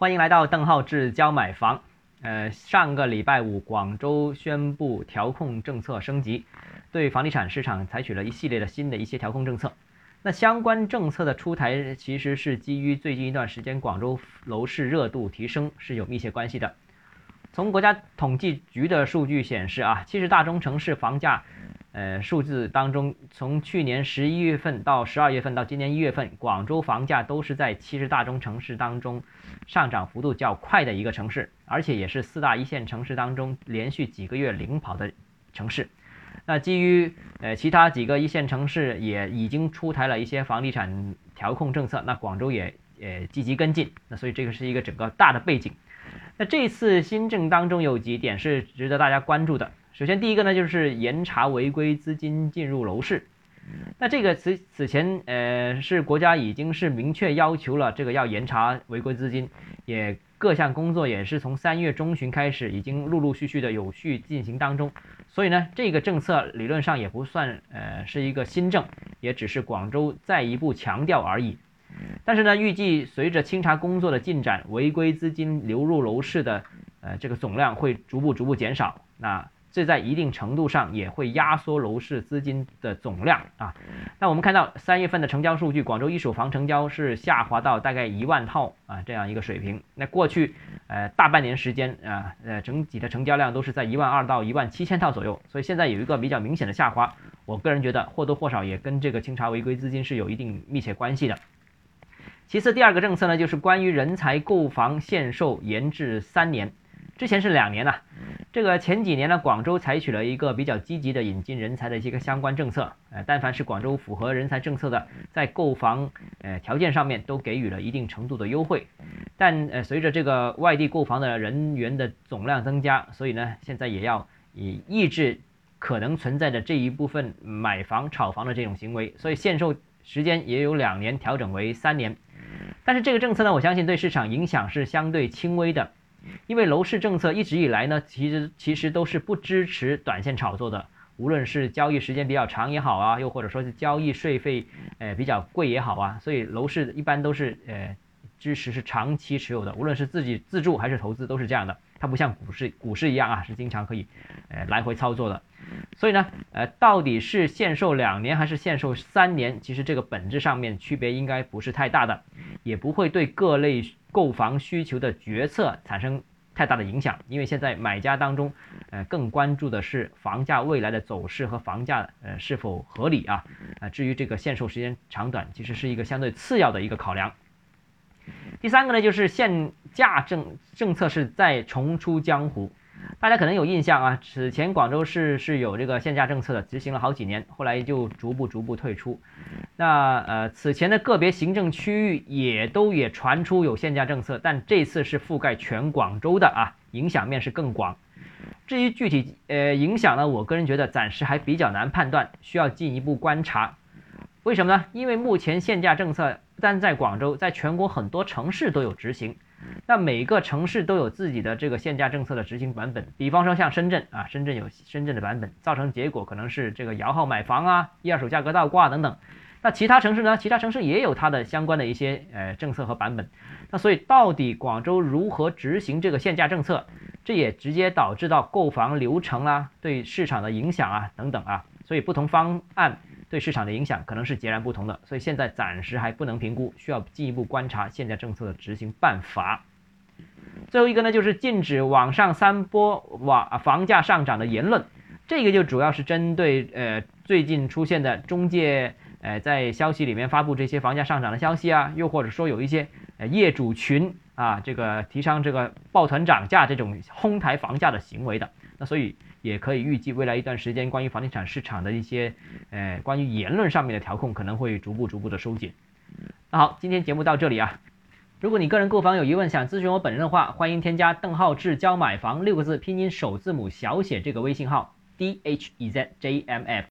欢迎来到邓浩志教买房。呃，上个礼拜五，广州宣布调控政策升级，对房地产市场采取了一系列的新的一些调控政策。那相关政策的出台，其实是基于最近一段时间广州楼市热度提升是有密切关系的。从国家统计局的数据显示啊，七十大中城市房价。呃，数字当中，从去年十一月份到十二月份到今年一月份，广州房价都是在七十大中城市当中上涨幅度较快的一个城市，而且也是四大一线城市当中连续几个月领跑的城市。那基于呃其他几个一线城市也已经出台了一些房地产调控政策，那广州也呃积极跟进。那所以这个是一个整个大的背景。那这次新政当中有几点是值得大家关注的。首先，第一个呢，就是严查违规资金进入楼市。那这个此此前，呃，是国家已经是明确要求了，这个要严查违规资金，也各项工作也是从三月中旬开始，已经陆陆续续的有序进行当中。所以呢，这个政策理论上也不算，呃，是一个新政，也只是广州再一步强调而已。但是呢，预计随着清查工作的进展，违规资金流入楼市的，呃，这个总量会逐步逐步减少。那这在一定程度上也会压缩楼市资金的总量啊。那我们看到三月份的成交数据，广州一手房成交是下滑到大概一万套啊这样一个水平。那过去呃大半年时间啊，呃整体的成交量都是在一万二到一万七千套左右，所以现在有一个比较明显的下滑。我个人觉得或多或少也跟这个清查违规资金是有一定密切关系的。其次，第二个政策呢，就是关于人才购房限售延至三年，之前是两年呐。这个前几年呢，广州采取了一个比较积极的引进人才的一个相关政策，呃，但凡是广州符合人才政策的，在购房呃条件上面都给予了一定程度的优惠，但呃随着这个外地购房的人员的总量增加，所以呢，现在也要以抑制可能存在的这一部分买房炒房的这种行为，所以限售时间也有两年调整为三年，但是这个政策呢，我相信对市场影响是相对轻微的。因为楼市政策一直以来呢，其实其实都是不支持短线炒作的，无论是交易时间比较长也好啊，又或者说是交易税费呃比较贵也好啊，所以楼市一般都是呃支持是长期持有的，无论是自己自住还是投资都是这样的，它不像股市股市一样啊，是经常可以呃来回操作的。所以呢，呃，到底是限售两年还是限售三年，其实这个本质上面区别应该不是太大的，也不会对各类购房需求的决策产生太大的影响。因为现在买家当中，呃，更关注的是房价未来的走势和房价呃是否合理啊，啊，至于这个限售时间长短，其实是一个相对次要的一个考量。第三个呢，就是限价政政策是在重出江湖。大家可能有印象啊，此前广州市是有这个限价政策的，执行了好几年，后来就逐步逐步退出。那呃，此前的个别行政区域也都也传出有限价政策，但这次是覆盖全广州的啊，影响面是更广。至于具体呃影响呢，我个人觉得暂时还比较难判断，需要进一步观察。为什么呢？因为目前限价政策不单在广州，在全国很多城市都有执行。那每个城市都有自己的这个限价政策的执行版本，比方说像深圳啊，深圳有深圳的版本，造成结果可能是这个摇号买房啊，一二手价格倒挂等等。那其他城市呢？其他城市也有它的相关的一些呃政策和版本。那所以到底广州如何执行这个限价政策，这也直接导致到购房流程啊，对市场的影响啊等等啊。所以不同方案对市场的影响可能是截然不同的。所以现在暂时还不能评估，需要进一步观察限价政策的执行办法。最后一个呢，就是禁止网上散播网房价上涨的言论，这个就主要是针对呃最近出现的中介呃在消息里面发布这些房价上涨的消息啊，又或者说有一些呃业主群啊这个提倡这个抱团涨价这种哄抬房价的行为的，那所以也可以预计未来一段时间关于房地产市场的一些呃关于言论上面的调控可能会逐步逐步的收紧。那好，今天节目到这里啊。如果你个人购房有疑问，想咨询我本人的话，欢迎添加邓浩志教买房六个字拼音首字母小写这个微信号 d h e z j m f。